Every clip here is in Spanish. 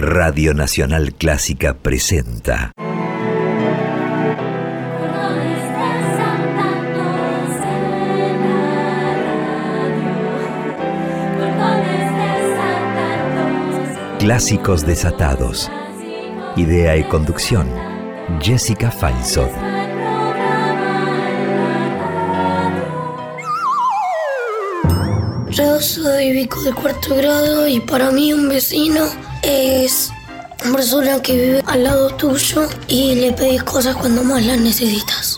Radio Nacional Clásica presenta. Clásicos desatados. Idea y conducción. Jessica Feinsohn. Yo soy Vico de cuarto grado y para mí un vecino es una persona que vive al lado tuyo y le pedís cosas cuando más las necesitas.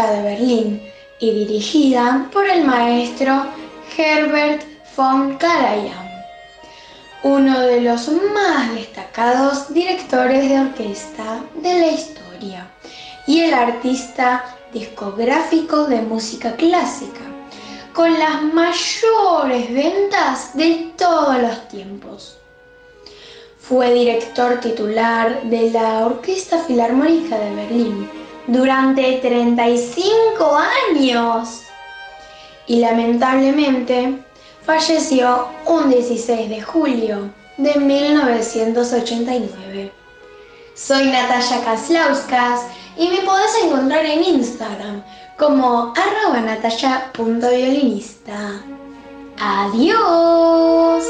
De Berlín y dirigida por el maestro Herbert von Karajan, uno de los más destacados directores de orquesta de la historia y el artista discográfico de música clásica con las mayores ventas de todos los tiempos. Fue director titular de la Orquesta Filarmónica de Berlín durante 35 años y lamentablemente falleció un 16 de julio de 1989. Soy Natalia Kaslauskas y me podés encontrar en Instagram como arroba nataya.violinista. Adiós.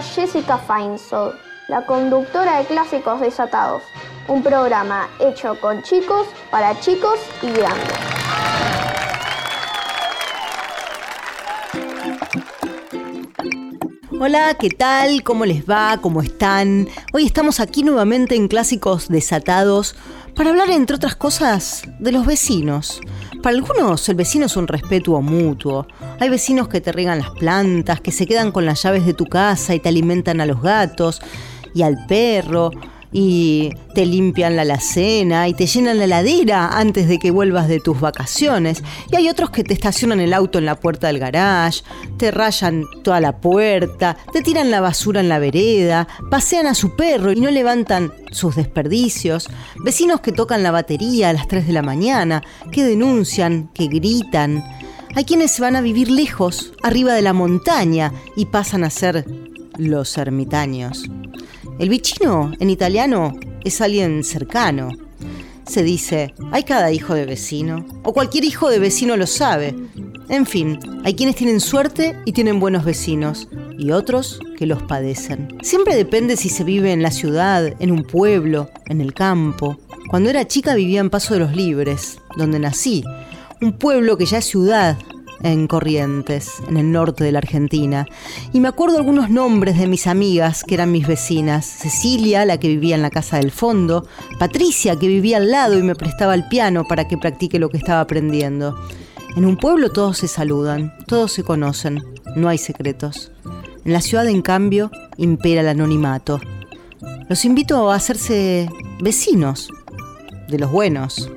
Jessica Feinsold, la conductora de Clásicos Desatados, un programa hecho con chicos, para chicos y grandes. Hola, ¿qué tal? ¿Cómo les va? ¿Cómo están? Hoy estamos aquí nuevamente en Clásicos Desatados para hablar, entre otras cosas, de los vecinos. Para algunos el vecino es un respeto mutuo. Hay vecinos que te riegan las plantas, que se quedan con las llaves de tu casa y te alimentan a los gatos y al perro. Y te limpian la alacena y te llenan la heladera antes de que vuelvas de tus vacaciones. Y hay otros que te estacionan el auto en la puerta del garage, te rayan toda la puerta, te tiran la basura en la vereda, pasean a su perro y no levantan sus desperdicios. Vecinos que tocan la batería a las 3 de la mañana, que denuncian, que gritan. Hay quienes van a vivir lejos, arriba de la montaña, y pasan a ser los ermitaños. El vicino, en italiano, es alguien cercano. Se dice, hay cada hijo de vecino, o cualquier hijo de vecino lo sabe. En fin, hay quienes tienen suerte y tienen buenos vecinos, y otros que los padecen. Siempre depende si se vive en la ciudad, en un pueblo, en el campo. Cuando era chica vivía en Paso de los Libres, donde nací, un pueblo que ya es ciudad, en Corrientes, en el norte de la Argentina. Y me acuerdo algunos nombres de mis amigas que eran mis vecinas. Cecilia, la que vivía en la casa del fondo. Patricia, que vivía al lado y me prestaba el piano para que practique lo que estaba aprendiendo. En un pueblo todos se saludan, todos se conocen, no hay secretos. En la ciudad, en cambio, impera el anonimato. Los invito a hacerse vecinos, de los buenos.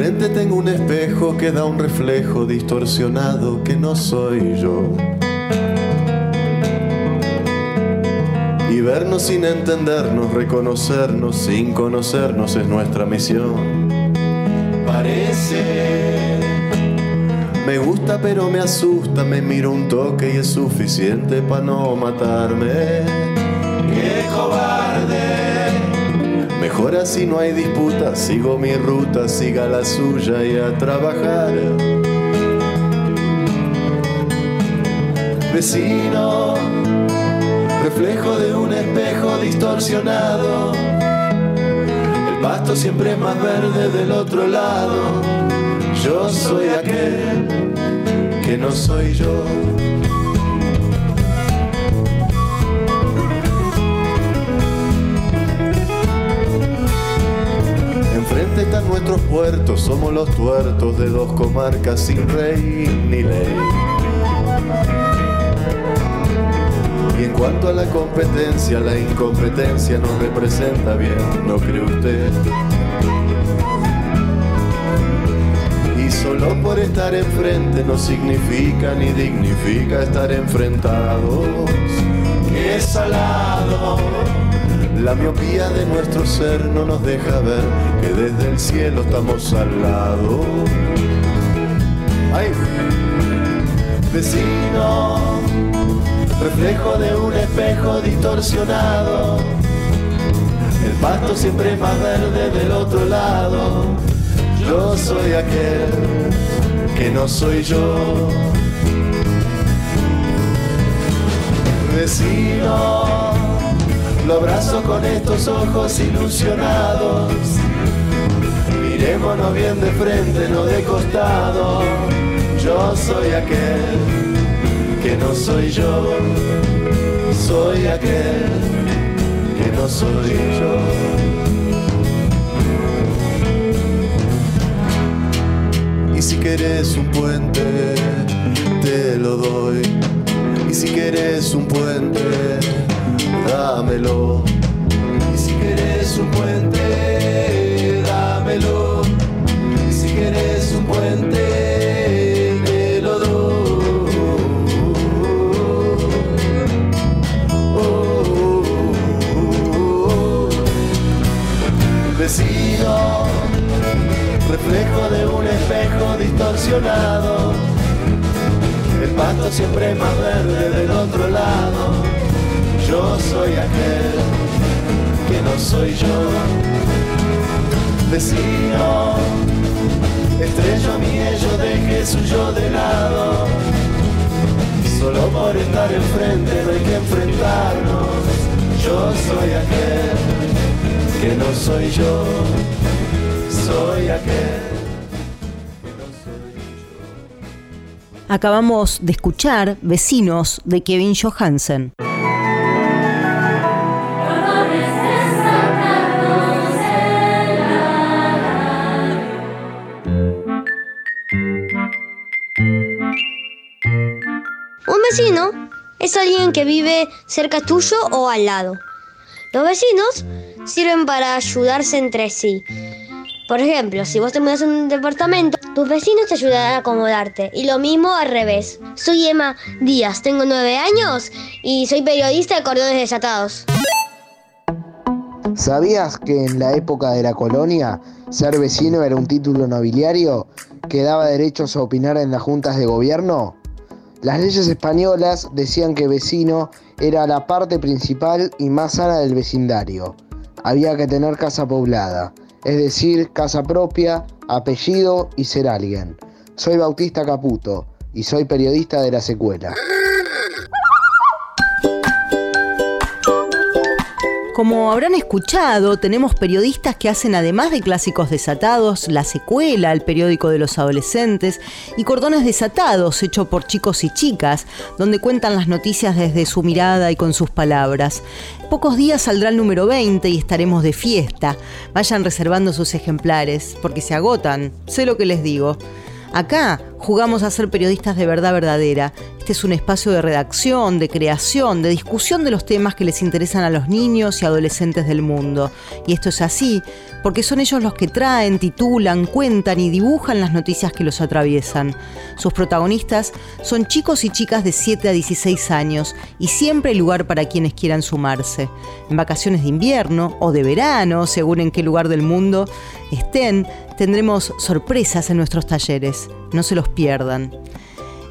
Enfrente tengo un espejo que da un reflejo distorsionado que no soy yo. Y vernos sin entendernos, reconocernos sin conocernos es nuestra misión. Parece. Me gusta pero me asusta, me miro un toque y es suficiente para no matarme. ¡Qué cobarde! Mejor así no hay disputa, sigo mi ruta, siga la suya y a trabajar. Vecino, reflejo de un espejo distorsionado. El pasto siempre más verde del otro lado. Yo soy aquel que no soy yo. Somos los tuertos de dos comarcas sin rey ni ley. Y en cuanto a la competencia, la incompetencia nos representa bien, ¿no cree usted? Y solo por estar enfrente no significa ni dignifica estar enfrentados. ¡Qué salado! La miopía de nuestro ser no nos deja ver que desde el cielo estamos al lado. ¡Ay! Vecino, reflejo de un espejo distorsionado. El pasto siempre más verde del otro lado. Yo soy aquel que no soy yo. Vecino, lo abrazo con estos ojos ilusionados. Mirémonos bien de frente, no de costado. Yo soy aquel que no soy yo. Soy aquel que no soy yo. Y si querés un puente, te lo doy. Y si querés un puente, dámelo. Y si querés un puente, dámelo. Y si querés un puente, te lo doy. Oh, oh, reflejo de un espejo distorsionado. El pasto siempre más verde del otro lado. Yo soy aquel que no soy yo. Vecino, estrello mi ello, deje su yo de lado. Solo por estar enfrente no hay que enfrentarnos. Yo soy aquel que no soy yo. Soy aquel. Acabamos de escuchar Vecinos de Kevin Johansen. Que vive cerca tuyo o al lado. Los vecinos sirven para ayudarse entre sí. Por ejemplo, si vos te mudas en un departamento, tus vecinos te ayudarán a acomodarte. Y lo mismo al revés. Soy Emma Díaz, tengo nueve años y soy periodista de Cordones Desatados. ¿Sabías que en la época de la colonia ser vecino era un título nobiliario que daba derechos a opinar en las juntas de gobierno? Las leyes españolas decían que vecino era la parte principal y más sana del vecindario. Había que tener casa poblada, es decir, casa propia, apellido y ser alguien. Soy Bautista Caputo y soy periodista de la secuela. Como habrán escuchado, tenemos periodistas que hacen además de clásicos desatados, la secuela, el periódico de los adolescentes y cordones desatados hecho por chicos y chicas, donde cuentan las noticias desde su mirada y con sus palabras. pocos días saldrá el número 20 y estaremos de fiesta. Vayan reservando sus ejemplares, porque se agotan, sé lo que les digo. Acá jugamos a ser periodistas de verdad verdadera. Este es un espacio de redacción, de creación, de discusión de los temas que les interesan a los niños y adolescentes del mundo. Y esto es así porque son ellos los que traen, titulan, cuentan y dibujan las noticias que los atraviesan. Sus protagonistas son chicos y chicas de 7 a 16 años y siempre hay lugar para quienes quieran sumarse. En vacaciones de invierno o de verano, según en qué lugar del mundo estén, tendremos sorpresas en nuestros talleres. No se los pierdan.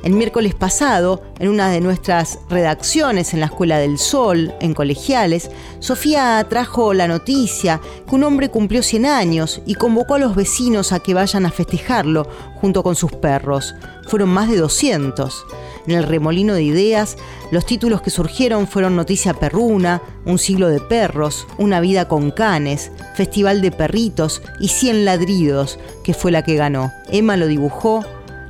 El miércoles pasado, en una de nuestras redacciones en la Escuela del Sol, en colegiales, Sofía trajo la noticia que un hombre cumplió 100 años y convocó a los vecinos a que vayan a festejarlo junto con sus perros. Fueron más de 200. En el remolino de ideas, los títulos que surgieron fueron Noticia Perruna, Un siglo de perros, Una vida con canes, Festival de perritos y 100 ladridos, que fue la que ganó. Emma lo dibujó.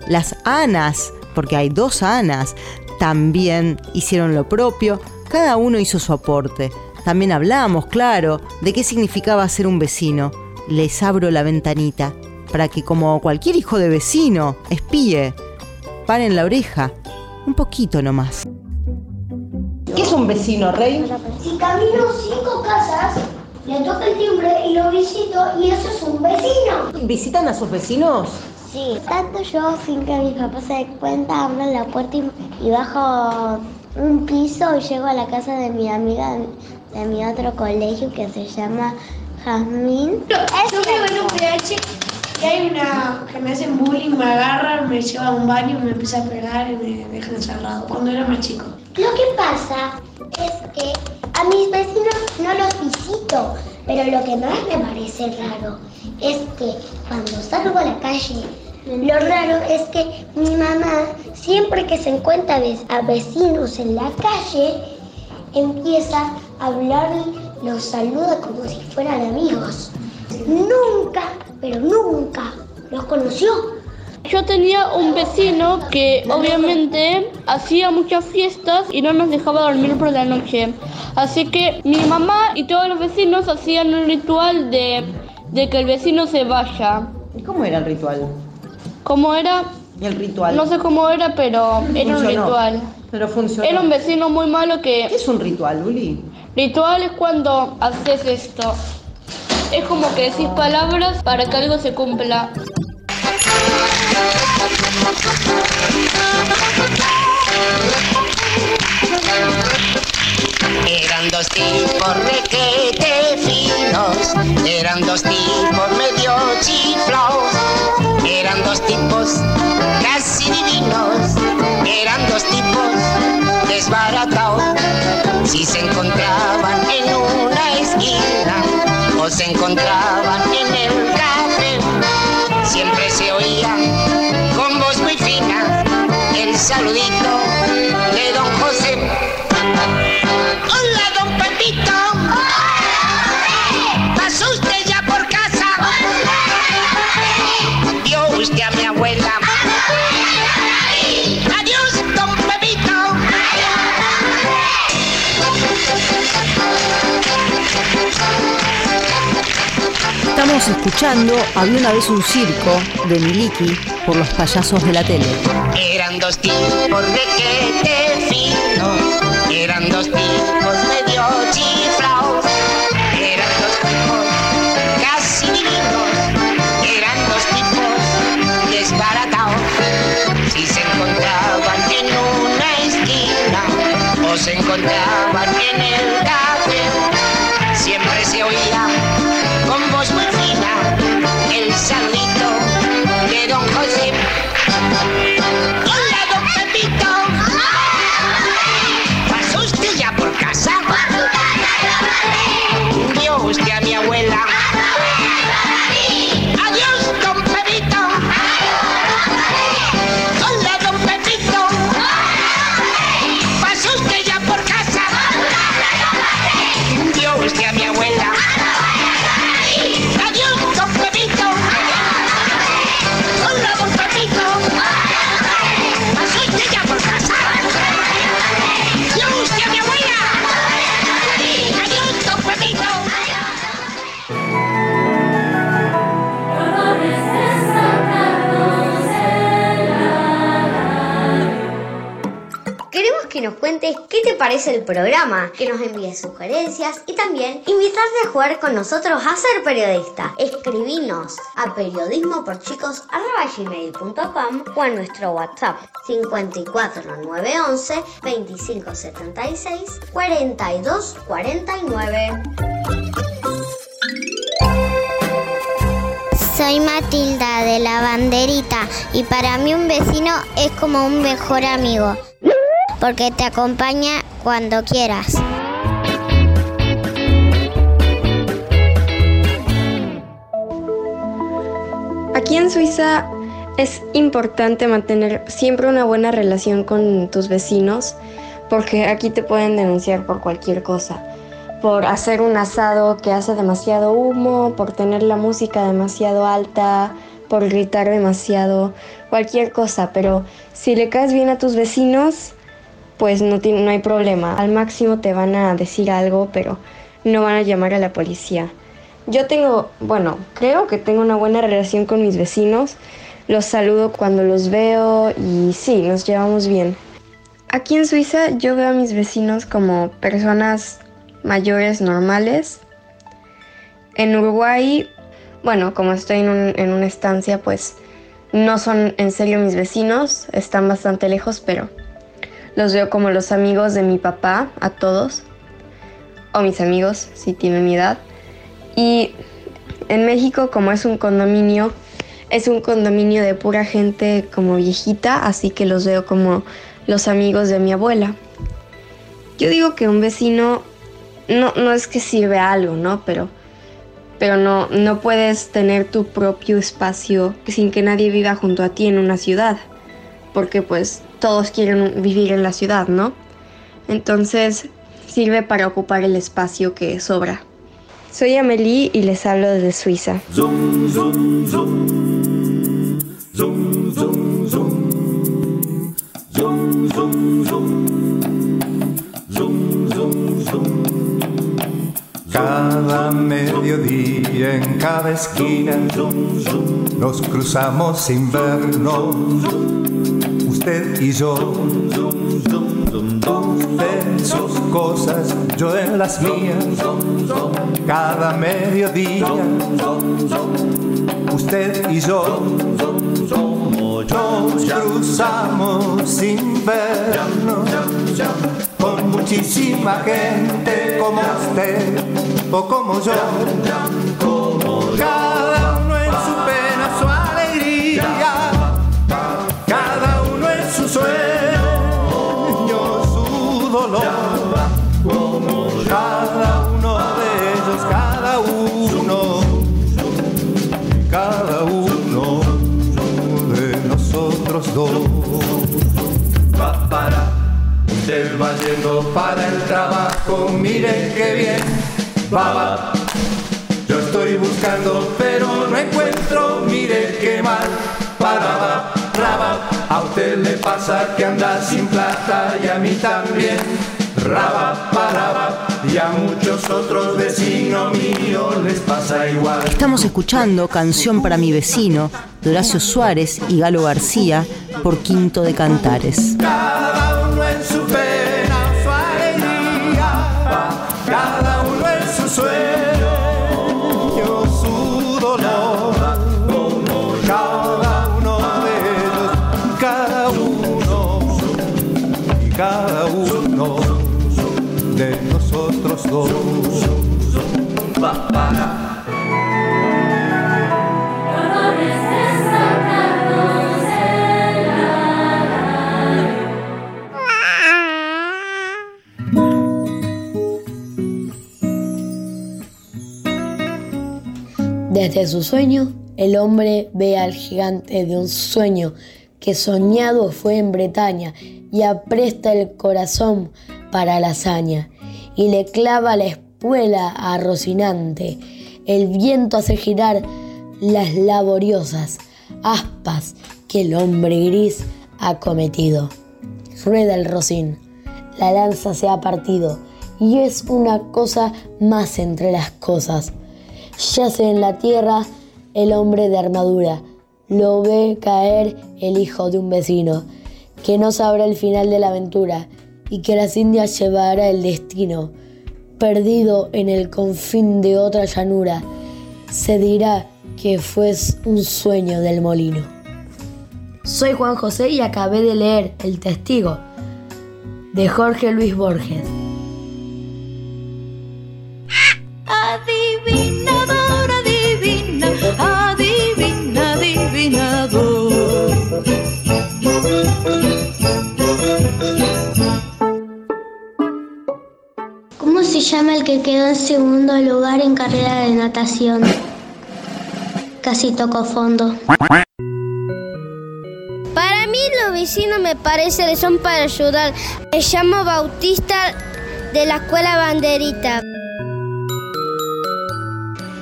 Las Anas porque hay dos Anas, también hicieron lo propio, cada uno hizo su aporte. También hablamos, claro, de qué significaba ser un vecino. Les abro la ventanita, para que como cualquier hijo de vecino, espíe, paren la oreja, un poquito nomás. ¿Qué es un vecino, Rey? Si camino cinco casas, le toca el timbre y lo visito y eso es un vecino. ¿Visitan a sus vecinos? Sí, tanto yo sin que mi papá se dé cuenta, abro la puerta y, bajo un piso y llego a la casa de mi amiga de mi otro colegio que se llama Jazmín. Yo vivo en un PH y hay una que me hacen bullying, me agarran, me llevan a un baño, me empieza a pegar y me dejan encerrado cuando era más chico. Lo que pasa es que a mis vecinos no los visito, pero lo que más me parece raro es que cuando salgo a la calle, lo raro es que mi mamá, siempre que se encuentra a vecinos en la calle, empieza a hablar y los saluda como si fueran amigos. Nunca, pero nunca los conoció. Yo tenía un vecino que obviamente hacía muchas fiestas y no nos dejaba dormir por la noche. Así que mi mamá y todos los vecinos hacían un ritual de de que el vecino se vaya. ¿Y cómo era el ritual? ¿Cómo era? El ritual. No sé cómo era, pero era un ritual. Pero funcionó. Era un vecino muy malo que... ¿Qué es un ritual, Uli? Ritual es cuando haces esto. Es como que decís palabras para que algo se cumpla. Eran dos tipos requete finos, eran dos tipos medio chiflados, eran dos tipos casi divinos, eran dos tipos desbaratados. Si se encontraban en una esquina o se encontraban en el café, siempre se oía con voz muy fina el saludito de don José. Estamos escuchando Había una vez un circo de Miliki por los payasos de la tele. Eran dos tipos de que parece el programa, que nos envíes sugerencias y también invitarte a jugar con nosotros a ser periodista. Escribinos a periodismoporchicos.com o a nuestro WhatsApp 54911 2576 4249. Soy Matilda de la banderita y para mí un vecino es como un mejor amigo porque te acompaña cuando quieras. Aquí en Suiza es importante mantener siempre una buena relación con tus vecinos porque aquí te pueden denunciar por cualquier cosa. Por hacer un asado que hace demasiado humo, por tener la música demasiado alta, por gritar demasiado, cualquier cosa. Pero si le caes bien a tus vecinos, pues no, no hay problema. Al máximo te van a decir algo, pero no van a llamar a la policía. Yo tengo, bueno, creo que tengo una buena relación con mis vecinos. Los saludo cuando los veo y sí, nos llevamos bien. Aquí en Suiza yo veo a mis vecinos como personas mayores normales. En Uruguay, bueno, como estoy en, un- en una estancia, pues no son en serio mis vecinos, están bastante lejos, pero los veo como los amigos de mi papá, a todos, o mis amigos, si tienen mi edad. Y en México, como es un condominio, es un condominio de pura gente como viejita, así que los veo como los amigos de mi abuela. Yo digo que un vecino no, no es que sirve a algo, ¿no? Pero, pero no, no puedes tener tu propio espacio sin que nadie viva junto a ti en una ciudad, porque pues todos quieren vivir en la ciudad, ¿no? Entonces sirve para ocupar el espacio que sobra. Soy Amelie y les hablo desde Suiza. Zoom, zoom, zoom. Zoom, zoom, zoom. Zoom, zoom, zoom. Zoom, zoom, zoom. Cada mediodía en cada esquina nos cruzamos sin vernos, usted y yo. En sus cosas, yo en las mías, cada mediodía, usted y yo. Nos cruzamos sin vernos con muchísima gente como usted o como yo. Para el trabajo, mire qué bien, va. Yo estoy buscando, pero no encuentro, mire qué mal, para, va, raba. A usted le pasa que anda sin plata y a mí también, raba, paraba. Y a muchos otros vecinos míos les pasa igual. Estamos escuchando Canción para mi vecino de Horacio Suárez y Galo García por Quinto de Cantares. Cada uno en su pena, cada uno en su sueño, su dolor, cada uno de los, cada uno, y cada uno de nosotros dos. Desde su sueño, el hombre ve al gigante de un sueño que soñado fue en Bretaña y apresta el corazón para la hazaña y le clava la espuela a Rocinante. El viento hace girar las laboriosas aspas que el hombre gris ha cometido. Rueda el rocín, la lanza se ha partido y es una cosa más entre las cosas. Yace en la tierra el hombre de armadura, lo ve caer el hijo de un vecino, que no sabrá el final de la aventura y que las indias llevará el destino. Perdido en el confín de otra llanura, se dirá que fue un sueño del molino. Soy Juan José y acabé de leer El Testigo de Jorge Luis Borges. ¿Cómo se llama el que quedó en segundo lugar en carrera de natación? Casi tocó fondo. Para mí los vecinos me parece que son para ayudar. Me llamo Bautista de la escuela Banderita.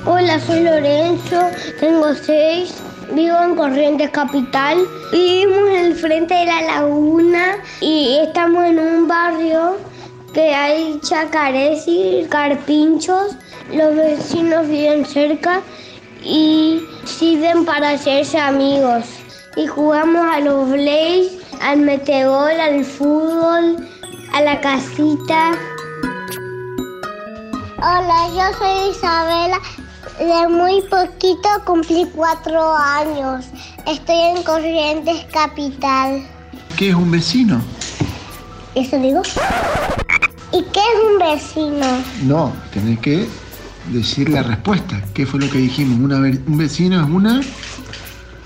Hola, soy Lorenzo, tengo seis, vivo en Corrientes Capital. Vivimos en el frente de la laguna y estamos en un barrio que hay chacarés y carpinchos. Los vecinos viven cerca y sirven para hacerse amigos. Y jugamos a los blaze, al metegol, al fútbol, a la casita. Hola, yo soy Isabela. De muy poquito cumplí cuatro años. Estoy en Corrientes Capital. ¿Qué es un vecino? ¿Eso digo? ¿Y qué es un vecino? No, tenés que decir la respuesta. ¿Qué fue lo que dijimos? Una ve- un vecino es una...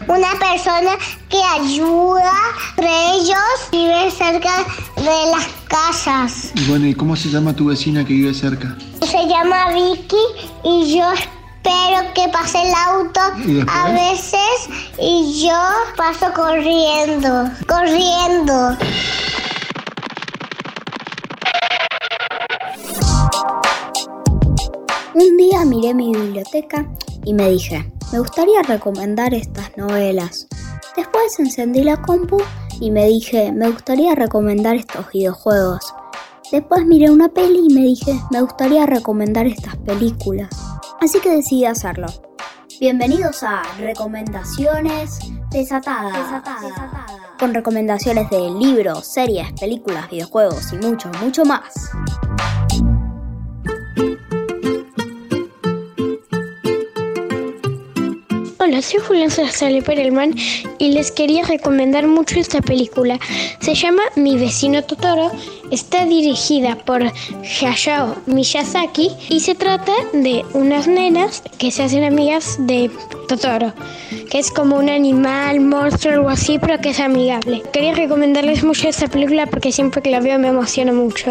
Una persona que ayuda entre ellos vive cerca de las casas. Y bueno, ¿y cómo se llama tu vecina que vive cerca? Se llama Vicky y yo espero que pase el auto a veces y yo paso corriendo, corriendo. Un día miré mi biblioteca y me dije, me gustaría recomendar estas novelas. Después encendí la compu y me dije, me gustaría recomendar estos videojuegos. Después miré una peli y me dije, me gustaría recomendar estas películas. Así que decidí hacerlo. Bienvenidos a Recomendaciones Desatadas. Con recomendaciones de libros, series, películas, videojuegos y mucho, mucho más. Hola, soy Julián Sale Perelman y les quería recomendar mucho esta película. Se llama Mi vecino Totoro, está dirigida por Hayao Miyazaki y se trata de unas nenas que se hacen amigas de Totoro, que es como un animal, monstruo, algo así, pero que es amigable. Quería recomendarles mucho esta película porque siempre que la veo me emociona mucho.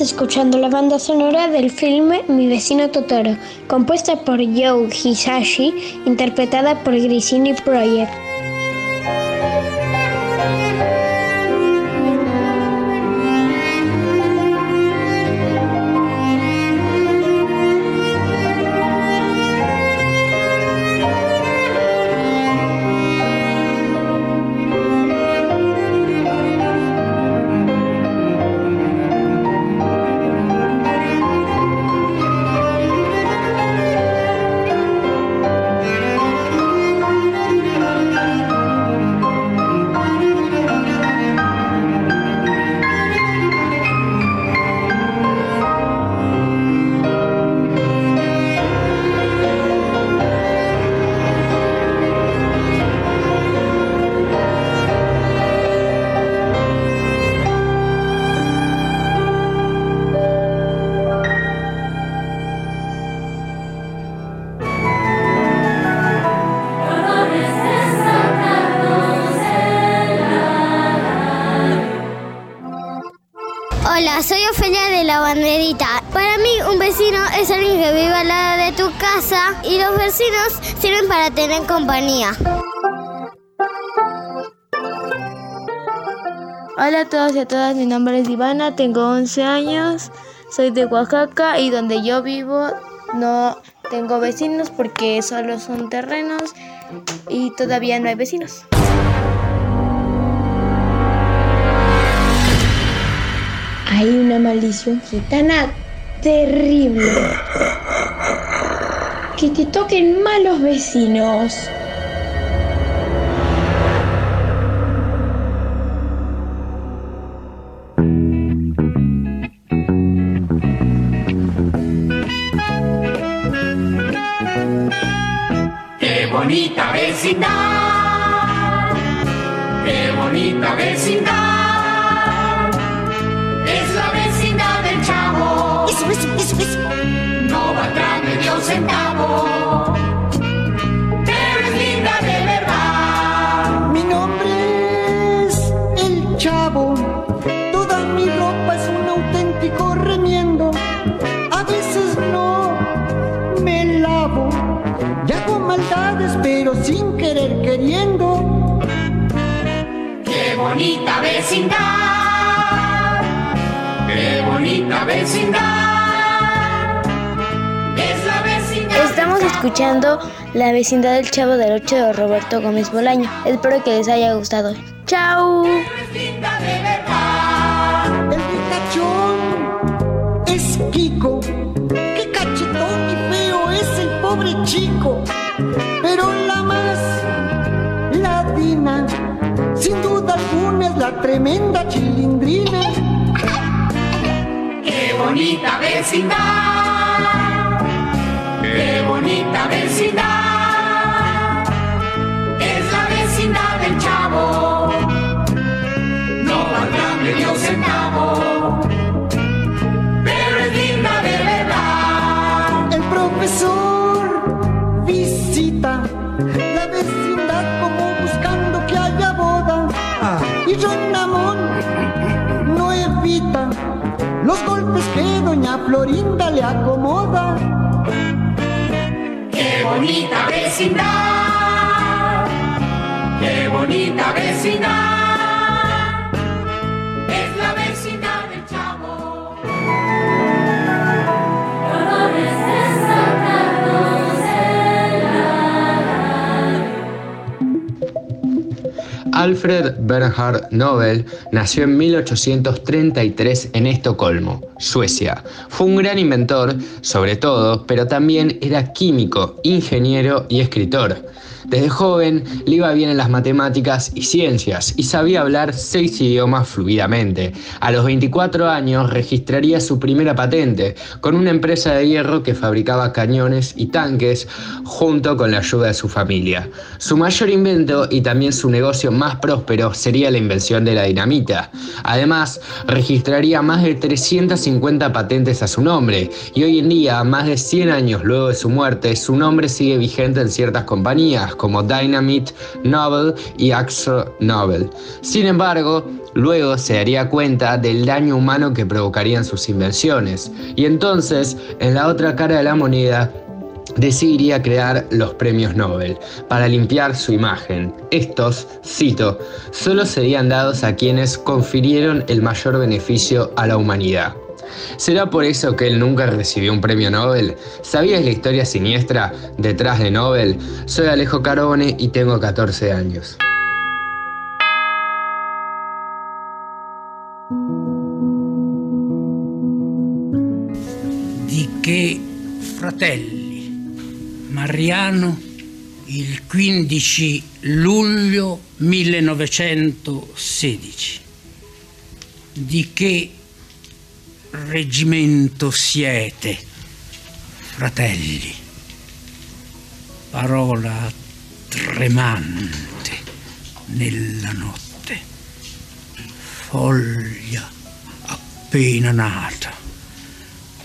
Escuchando la banda sonora del filme Mi vecino Totoro, compuesta por Joe Hisashi, interpretada por Grisini Project. Banderita. Para mí un vecino es alguien que vive al lado de tu casa y los vecinos sirven para tener compañía. Hola a todos y a todas, mi nombre es Ivana, tengo 11 años, soy de Oaxaca y donde yo vivo no tengo vecinos porque solo son terrenos y todavía no hay vecinos. Hay una maldición gitana terrible. Que te toquen malos vecinos. Qué bonita vecindad, qué bonita vecindad. Vecindad. Qué bonita vecindad. Es la vecindad. Estamos escuchando La vecindad del Chavo del 8 de Roberto Gómez Bolaño. Espero que les haya gustado. ¡Chao! El ricachón es Kiko. Qué cachetón y feo es el pobre chico. Pero la más ladina, sin duda alguna, la tremenda chilindrina. Qué bonita vecindad. Qué bonita vecindad. Florinda le acomoda. Qué bonita vecindad. Qué bonita vecindad. Alfred Bernhard Nobel nació en 1833 en Estocolmo, Suecia. Fue un gran inventor, sobre todo, pero también era químico, ingeniero y escritor. Desde joven le iba bien en las matemáticas y ciencias y sabía hablar seis idiomas fluidamente. A los 24 años registraría su primera patente con una empresa de hierro que fabricaba cañones y tanques junto con la ayuda de su familia. Su mayor invento y también su negocio más próspero sería la invención de la dinamita. Además, registraría más de 350 patentes a su nombre y hoy en día, más de 100 años luego de su muerte, su nombre sigue vigente en ciertas compañías como Dynamite Novel y Axel Nobel. Sin embargo, luego se daría cuenta del daño humano que provocarían sus invenciones y entonces, en la otra cara de la moneda, decidiría crear los premios Nobel para limpiar su imagen. Estos, cito, solo serían dados a quienes confirieron el mayor beneficio a la humanidad. ¿Será por eso que él nunca recibió un premio Nobel? ¿Sabías la historia siniestra detrás de Nobel? Soy Alejo Carone y tengo 14 años. Di che fratelli, Mariano il 15 luglio 1916. Di che reggimento siete, fratelli? Parola tremante nella notte, foglia appena nata,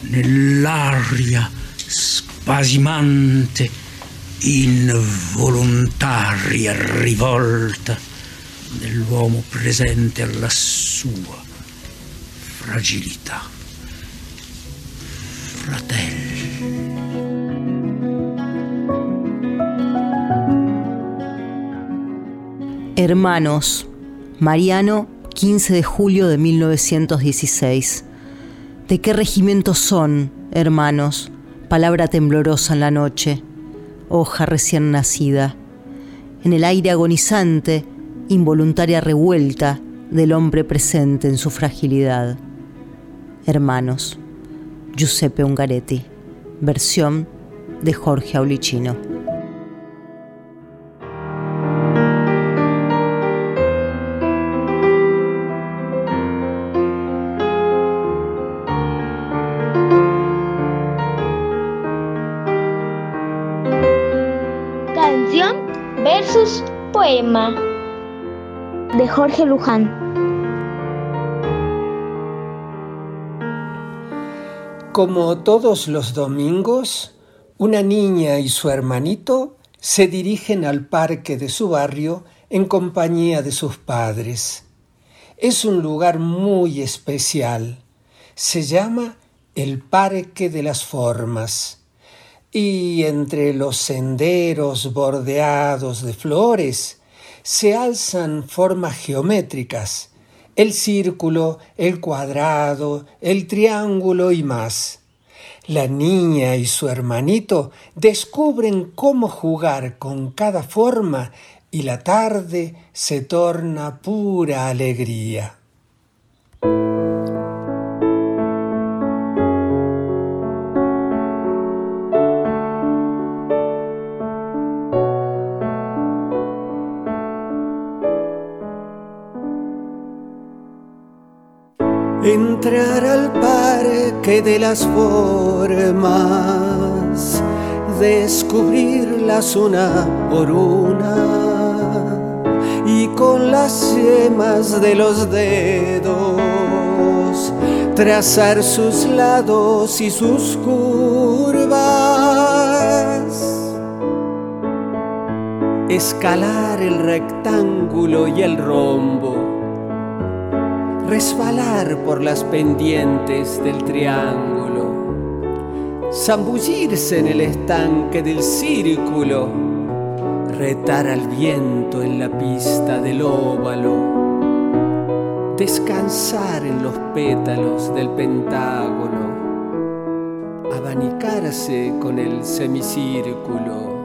nell'aria spasimante, involontaria rivolta dell'uomo presente alla sua fragilità. Fratelli. Hermanos, Mariano, 15 de julio de 1916. ¿De qué regimiento son, hermanos? Palabra temblorosa en la noche, hoja recién nacida. En el aire agonizante, involuntaria revuelta del hombre presente en su fragilidad. Hermanos, Giuseppe Ungaretti, versión de Jorge Aulicino. Canción versus poema de Jorge Luján. Como todos los domingos, una niña y su hermanito se dirigen al parque de su barrio en compañía de sus padres. Es un lugar muy especial. Se llama el Parque de las Formas. Y entre los senderos bordeados de flores se alzan formas geométricas, el círculo, el cuadrado, el triángulo y más. La niña y su hermanito descubren cómo jugar con cada forma y la tarde se torna pura alegría. Entrar al parque de las formas, descubrirlas una por una y con las yemas de los dedos trazar sus lados y sus curvas. Escalar el rectángulo y el rombo resbalar por las pendientes del triángulo, zambullirse en el estanque del círculo, retar al viento en la pista del óvalo, descansar en los pétalos del pentágono, abanicarse con el semicírculo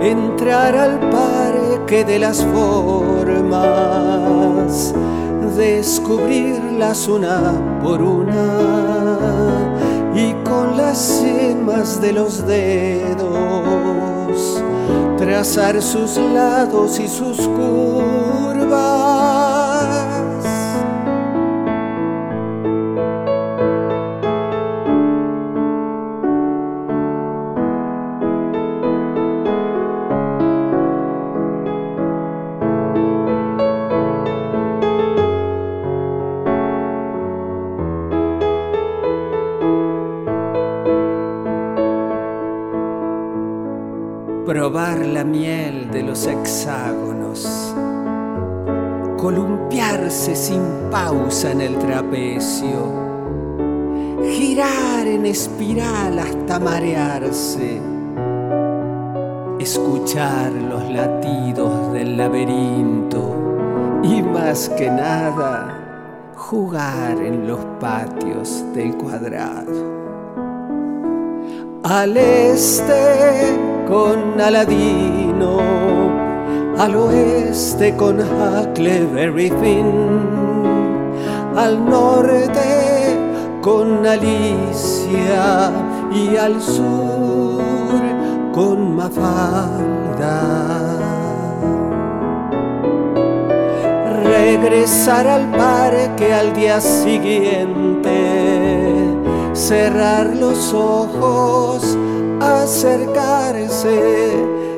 entrar al parque de las formas, descubrirlas una por una y con las yemas de los dedos trazar sus lados y sus curvas. Pausa en el trapecio, girar en espiral hasta marearse, escuchar los latidos del laberinto y más que nada jugar en los patios del cuadrado. Al este con Aladino, al oeste con Huckleberry Finn, al norte con Alicia y al sur con Mafalda. Regresar al parque al día siguiente, cerrar los ojos, acercarse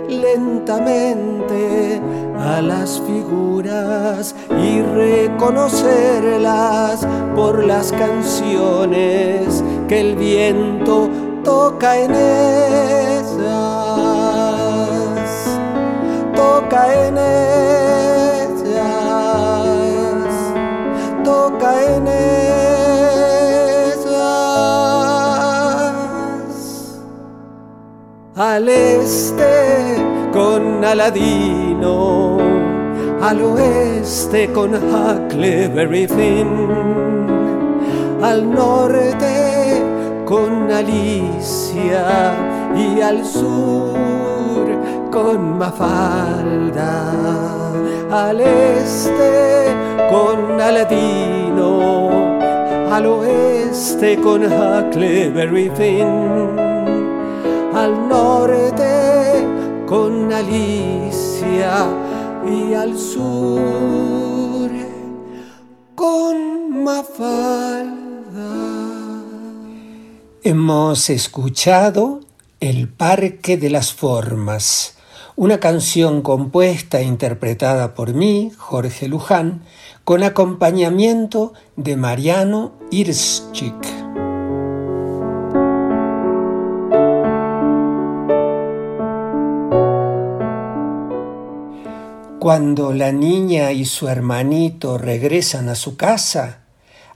lentamente a las figuras y reconocerlas por las canciones que el viento toca en ellas, toca en ellas, toca en ellas. Al este con Al oeste con Huckleberry Finn, al norte con Alicia y al sur con Mafalda, al este con Aladino, al oeste con Huckleberry Finn, al norte con Alicia y al sur con Mafalda. Hemos escuchado El Parque de las Formas, una canción compuesta e interpretada por mí, Jorge Luján, con acompañamiento de Mariano Irschik. Cuando la niña y su hermanito regresan a su casa,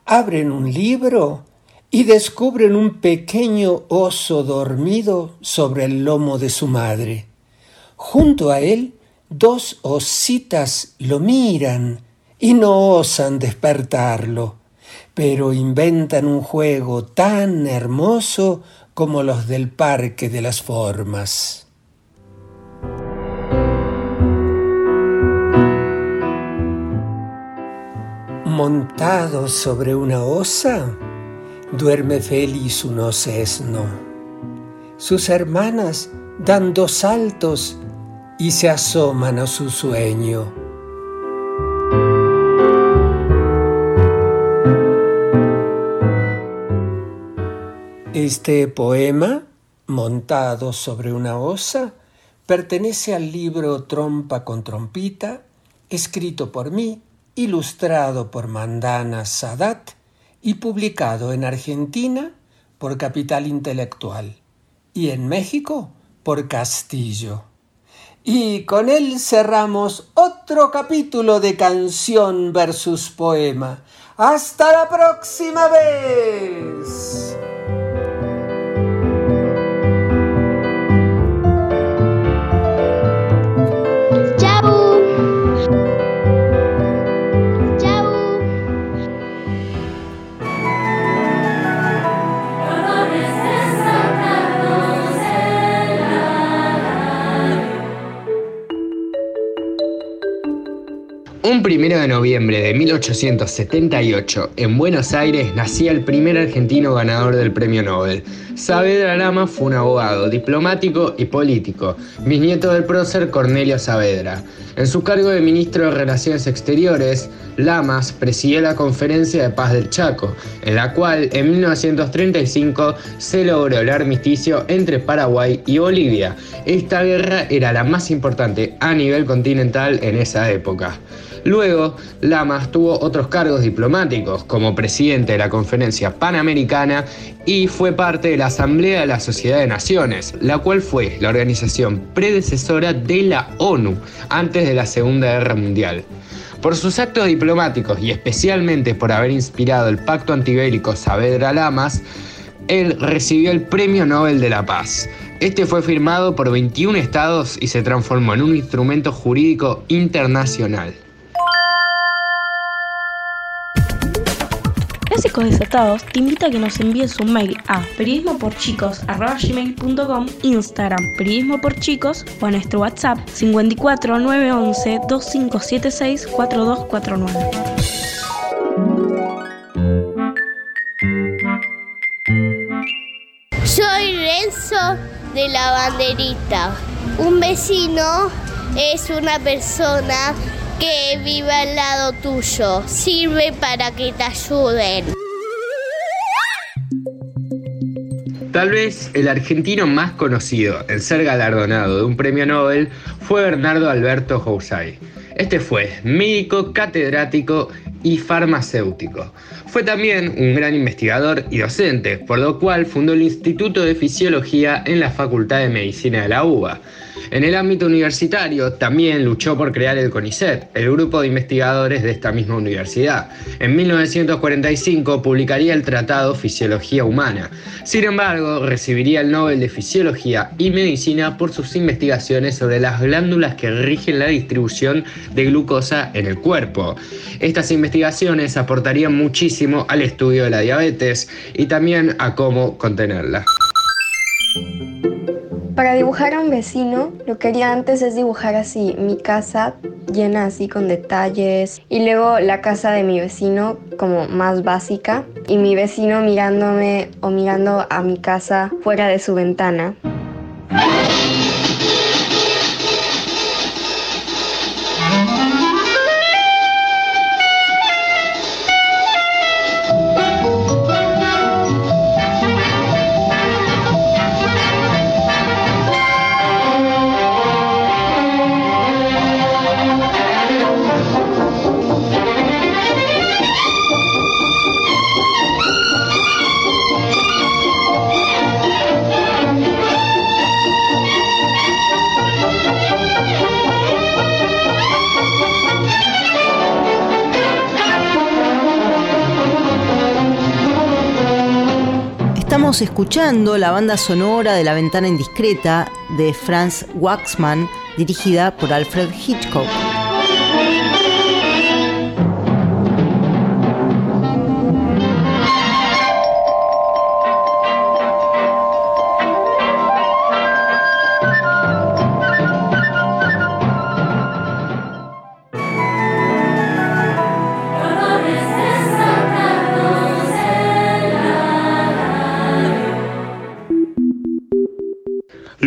abren un libro y descubren un pequeño oso dormido sobre el lomo de su madre. Junto a él, dos ositas lo miran y no osan despertarlo, pero inventan un juego tan hermoso como los del Parque de las Formas. Montado sobre una osa, duerme feliz un osesno. Sus hermanas dan dos saltos y se asoman a su sueño. Este poema, montado sobre una osa, pertenece al libro Trompa con Trompita, escrito por mí, ilustrado por Mandana Sadat y publicado en Argentina por Capital Intelectual y en México por Castillo. Y con él cerramos otro capítulo de canción versus poema. Hasta la próxima vez. Primero de noviembre de 1878, en Buenos Aires, nacía el primer argentino ganador del premio Nobel. Saavedra Lama fue un abogado, diplomático y político, bisnieto del prócer Cornelio Saavedra. En su cargo de ministro de Relaciones Exteriores, Lamas presidió la Conferencia de Paz del Chaco, en la cual en 1935 se logró el armisticio entre Paraguay y Bolivia. Esta guerra era la más importante a nivel continental en esa época. Luego, Lamas tuvo otros cargos diplomáticos, como presidente de la Conferencia Panamericana y fue parte de la Asamblea de la Sociedad de Naciones, la cual fue la organización predecesora de la ONU antes de la Segunda Guerra Mundial. Por sus actos diplomáticos y especialmente por haber inspirado el pacto antibélico Saavedra Lamas, él recibió el Premio Nobel de la Paz. Este fue firmado por 21 estados y se transformó en un instrumento jurídico internacional. Clásicos Desatados te invita a que nos envíes un mail a periodismoporchicos.com, Instagram periodismo por chicos o a nuestro WhatsApp 54 911 2576 4249. Soy Renzo de la banderita. Un vecino es una persona que vive al lado tuyo. Sirve para que te ayuden. Tal vez el argentino más conocido en ser galardonado de un premio Nobel fue Bernardo Alberto Housay. Este fue médico, catedrático y farmacéutico. Fue también un gran investigador y docente, por lo cual fundó el Instituto de Fisiología en la Facultad de Medicina de la UBA. En el ámbito universitario también luchó por crear el CONICET, el grupo de investigadores de esta misma universidad. En 1945 publicaría el Tratado Fisiología Humana. Sin embargo, recibiría el Nobel de Fisiología y Medicina por sus investigaciones sobre las glándulas que rigen la distribución de glucosa en el cuerpo. Estas investigaciones aportarían muchísimo al estudio de la diabetes y también a cómo contenerla. Para dibujar a un vecino, lo que haría antes es dibujar así mi casa llena así con detalles y luego la casa de mi vecino como más básica y mi vecino mirándome o mirando a mi casa fuera de su ventana. Estamos escuchando la banda sonora de La Ventana Indiscreta de Franz Waxman, dirigida por Alfred Hitchcock.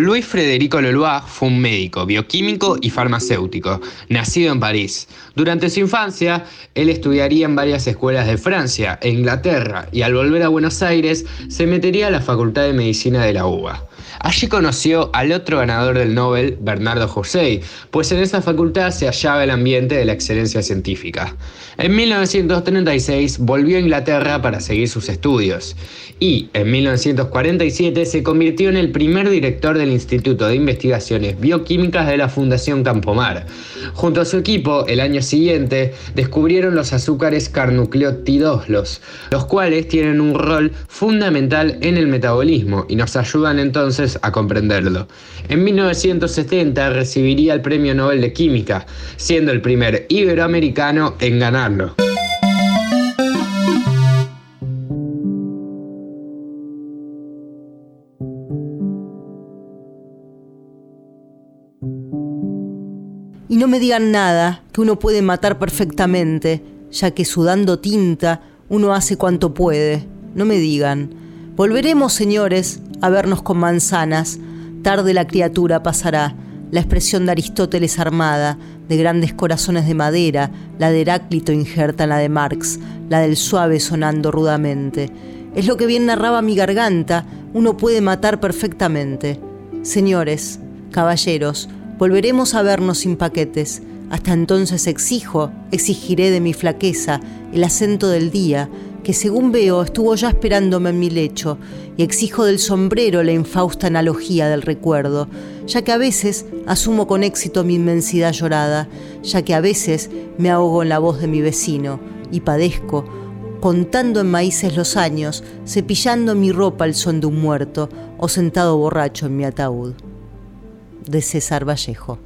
Louis Federico Leloir fue un médico, bioquímico y farmacéutico, nacido en París. Durante su infancia, él estudiaría en varias escuelas de Francia e Inglaterra y al volver a Buenos Aires se metería a la Facultad de Medicina de la UBA. Allí conoció al otro ganador del Nobel, Bernardo José, pues en esa facultad se hallaba el ambiente de la excelencia científica. En 1936 volvió a Inglaterra para seguir sus estudios y en 1947 se convirtió en el primer director del Instituto de Investigaciones Bioquímicas de la Fundación Campomar. Junto a su equipo, el año siguiente, descubrieron los azúcares carnucleótidos, los cuales tienen un rol fundamental en el metabolismo y nos ayudan entonces a comprenderlo. En 1970 recibiría el Premio Nobel de Química, siendo el primer iberoamericano en ganarlo. Y no me digan nada que uno puede matar perfectamente, ya que sudando tinta uno hace cuanto puede. No me digan. Volveremos, señores, a vernos con manzanas. Tarde la criatura pasará. La expresión de Aristóteles armada, de grandes corazones de madera, la de Heráclito injerta en la de Marx, la del suave sonando rudamente. Es lo que bien narraba mi garganta, uno puede matar perfectamente. Señores, caballeros, volveremos a vernos sin paquetes, Hasta entonces exijo, exigiré de mi flaqueza el acento del día, que según veo estuvo ya esperándome en mi lecho, y exijo del sombrero la infausta analogía del recuerdo, ya que a veces asumo con éxito mi inmensidad llorada, ya que a veces me ahogo en la voz de mi vecino, y padezco, contando en maíces los años, cepillando mi ropa al son de un muerto, o sentado borracho en mi ataúd. De César Vallejo.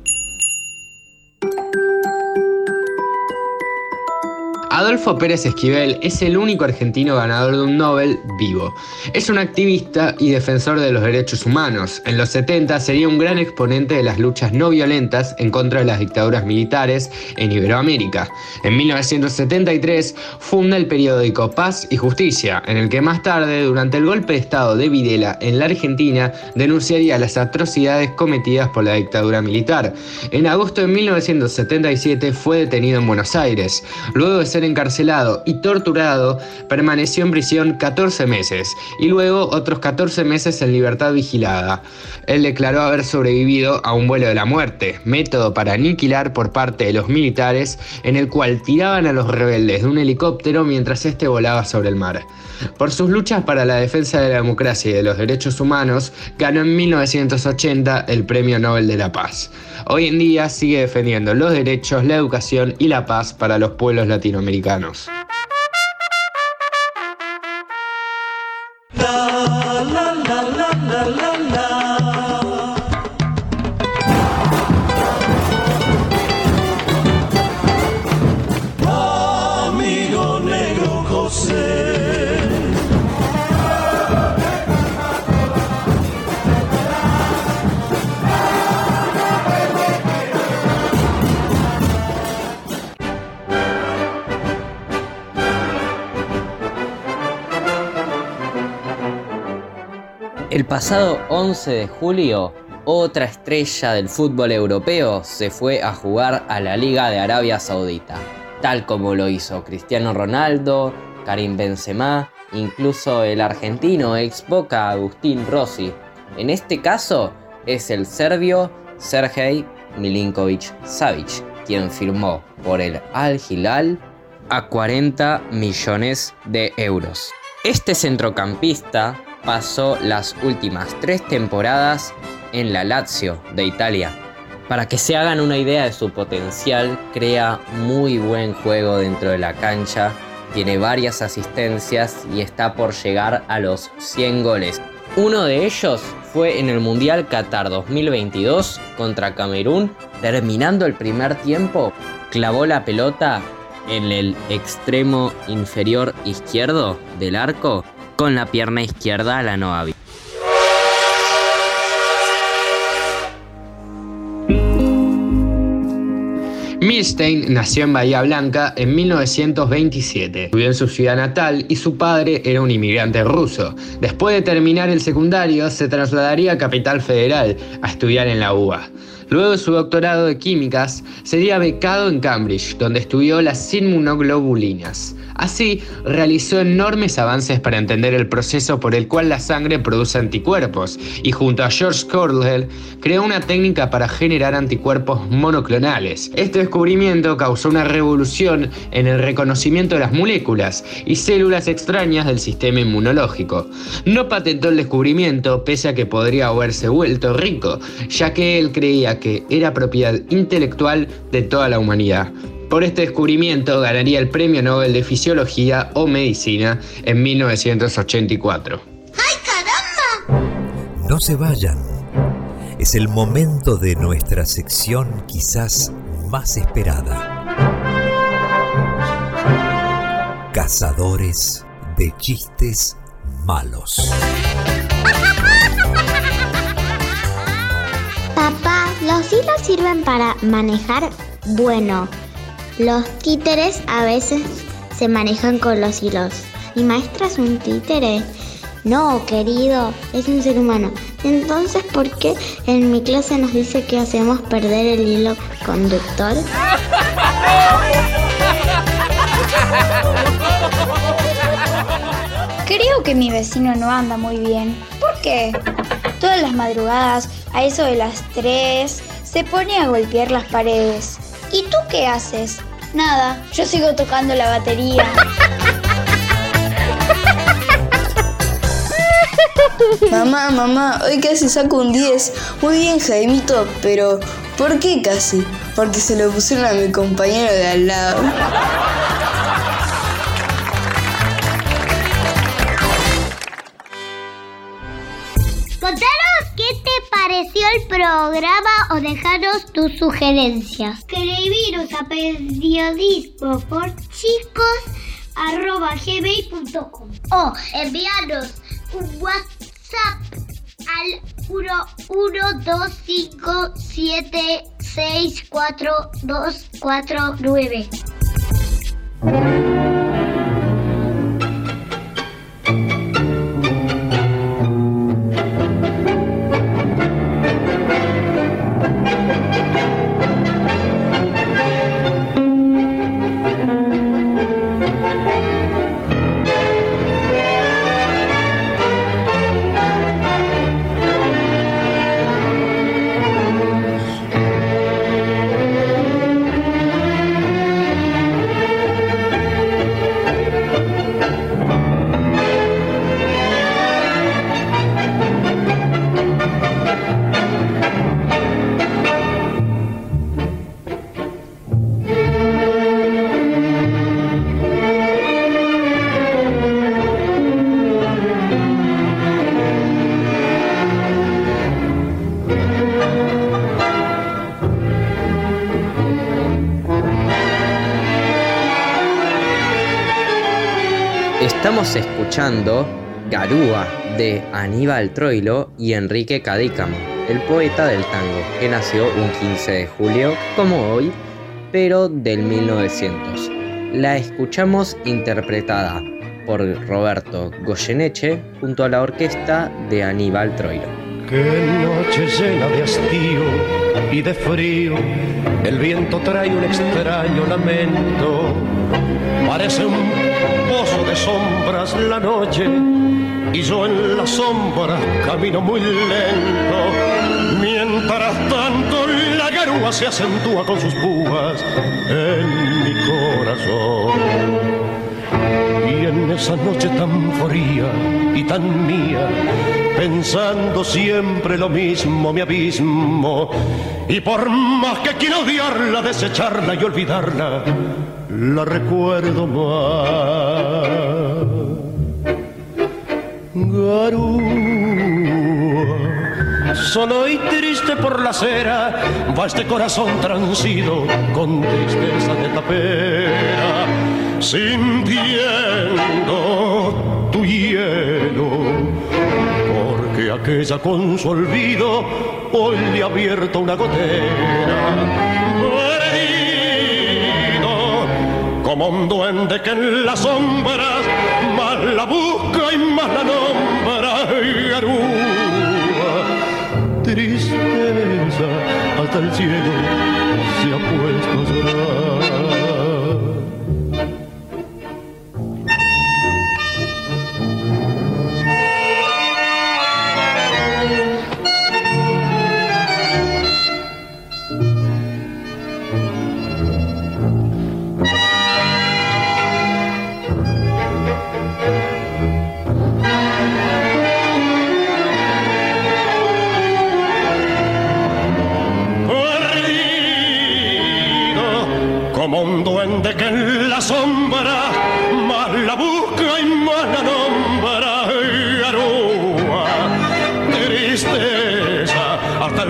Adolfo Pérez Esquivel es el único argentino ganador de un Nobel vivo. Es un activista y defensor de los derechos humanos. En los 70 sería un gran exponente de las luchas no violentas en contra de las dictaduras militares en Iberoamérica. En 1973 funda el periódico Paz y Justicia, en el que más tarde, durante el golpe de Estado de Videla en la Argentina, denunciaría las atrocidades cometidas por la dictadura militar. En agosto de 1977 fue detenido en Buenos Aires. Luego de ser encarcelado y torturado, permaneció en prisión 14 meses y luego otros 14 meses en libertad vigilada. Él declaró haber sobrevivido a un vuelo de la muerte, método para aniquilar por parte de los militares en el cual tiraban a los rebeldes de un helicóptero mientras éste volaba sobre el mar. Por sus luchas para la defensa de la democracia y de los derechos humanos, ganó en 1980 el Premio Nobel de la Paz. Hoy en día sigue defendiendo los derechos, la educación y la paz para los pueblos latinoamericanos. El pasado 11 de julio, otra estrella del fútbol europeo se fue a jugar a la Liga de Arabia Saudita, tal como lo hizo Cristiano Ronaldo, Karim Benzema, incluso el argentino ex Boca Agustín Rossi. En este caso es el serbio Sergej Milinkovic Savic, quien firmó por el Al Hilal a 40 millones de euros. Este centrocampista pasó las últimas tres temporadas en la Lazio de Italia. Para que se hagan una idea de su potencial, crea muy buen juego dentro de la cancha, tiene varias asistencias y está por llegar a los 100 goles. Uno de ellos fue en el Mundial Qatar 2022 contra Camerún, terminando el primer tiempo, clavó la pelota en el extremo inferior izquierdo del arco con la pierna izquierda a la no hábil. Milstein nació en Bahía Blanca en 1927. Vivió en su ciudad natal y su padre era un inmigrante ruso. Después de terminar el secundario, se trasladaría a Capital Federal a estudiar en la UBA. Luego de su doctorado de químicas, sería becado en Cambridge, donde estudió las inmunoglobulinas. Así, realizó enormes avances para entender el proceso por el cual la sangre produce anticuerpos y junto a George Cordell creó una técnica para generar anticuerpos monoclonales. Este descubrimiento causó una revolución en el reconocimiento de las moléculas y células extrañas del sistema inmunológico. No patentó el descubrimiento pese a que podría haberse vuelto rico, ya que él creía que era propiedad intelectual de toda la humanidad. Por este descubrimiento ganaría el Premio Nobel de Fisiología o Medicina en 1984. No se vayan. Es el momento de nuestra sección quizás más esperada. Cazadores de chistes malos. Papá, los hilos sirven para manejar. Bueno, los títeres a veces se manejan con los hilos. ¿Mi maestra es un títere? No, querido, es un ser humano. Entonces, ¿por qué en mi clase nos dice que hacemos perder el hilo conductor? Creo que mi vecino no anda muy bien. ¿Por qué? Todas las madrugadas, a eso de las 3, se pone a golpear las paredes. ¿Y tú qué haces? Nada, yo sigo tocando la batería. Mamá, mamá, hoy casi saco un 10. Muy bien, Jaimito, pero ¿por qué casi? Porque se lo pusieron a mi compañero de al lado. Pareció el programa o dejaros tus sugerencias. Escribiros a periodismo por chicos arroba gmail.com o enviarnos un WhatsApp al 1125764249. Escuchando Garúa de Aníbal Troilo y Enrique Cadícamo, el poeta del tango, que nació un 15 de julio, como hoy, pero del 1900. La escuchamos interpretada por Roberto Goyeneche junto a la orquesta de Aníbal Troilo. Qué noche llena de hastío y de frío, el viento trae un extraño lamento. Parece un pozo de sombras la noche y yo en la sombra camino muy lento. Mientras tanto la garúa se acentúa con sus púas en mi corazón. Y en esa noche tan fría y tan mía, pensando siempre lo mismo, mi abismo. Y por más que quiero odiarla, desecharla y olvidarla, la recuerdo más. Garúa, solo y triste por la acera, va este corazón transido con tristeza de tapera sintiendo tu hielo, porque aquella con su olvido hoy le ha abierto una gotera. Como un duende que en las sombras más la busca y más la nombra, garúa. Tristeza hasta el cielo se ha puesto a llorar.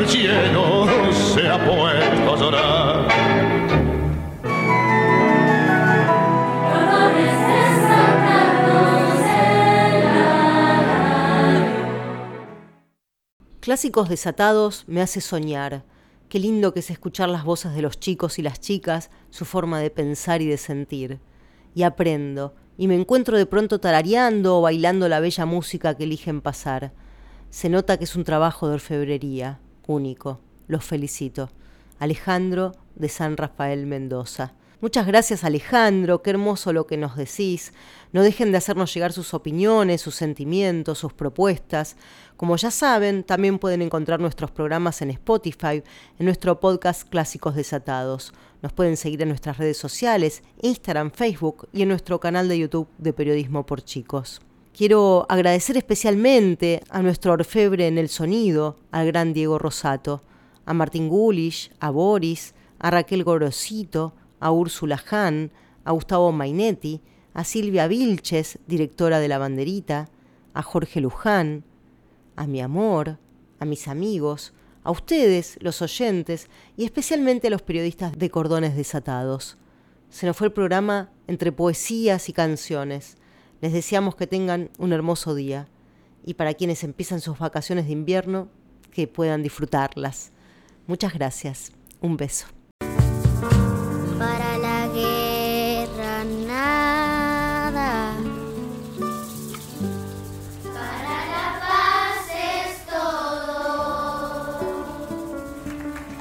El cielo se ha puesto a llorar. Clásicos desatados me hace soñar. Qué lindo que es escuchar las voces de los chicos y las chicas, su forma de pensar y de sentir. Y aprendo, y me encuentro de pronto tarareando o bailando la bella música que eligen pasar. Se nota que es un trabajo de orfebrería, único. Los felicito. Alejandro de San Rafael Mendoza. Muchas gracias Alejandro, qué hermoso lo que nos decís. No dejen de hacernos llegar sus opiniones, sus sentimientos, sus propuestas. Como ya saben, también pueden encontrar nuestros programas en Spotify, en nuestro podcast Clásicos Desatados. Nos pueden seguir en nuestras redes sociales, Instagram, Facebook y en nuestro canal de YouTube de Periodismo por Chicos. Quiero agradecer especialmente a nuestro orfebre en el sonido, al gran Diego Rosato, a Martín Gulish, a Boris, a Raquel Gorosito, a Úrsula Hahn, a Gustavo Mainetti, a Silvia Vilches, directora de La Banderita, a Jorge Luján, a mi amor, a mis amigos, a ustedes, los oyentes, y especialmente a los periodistas de Cordones Desatados. Se nos fue el programa entre poesías y canciones. Les deseamos que tengan un hermoso día y para quienes empiezan sus vacaciones de invierno, que puedan disfrutarlas. Muchas gracias. Un beso.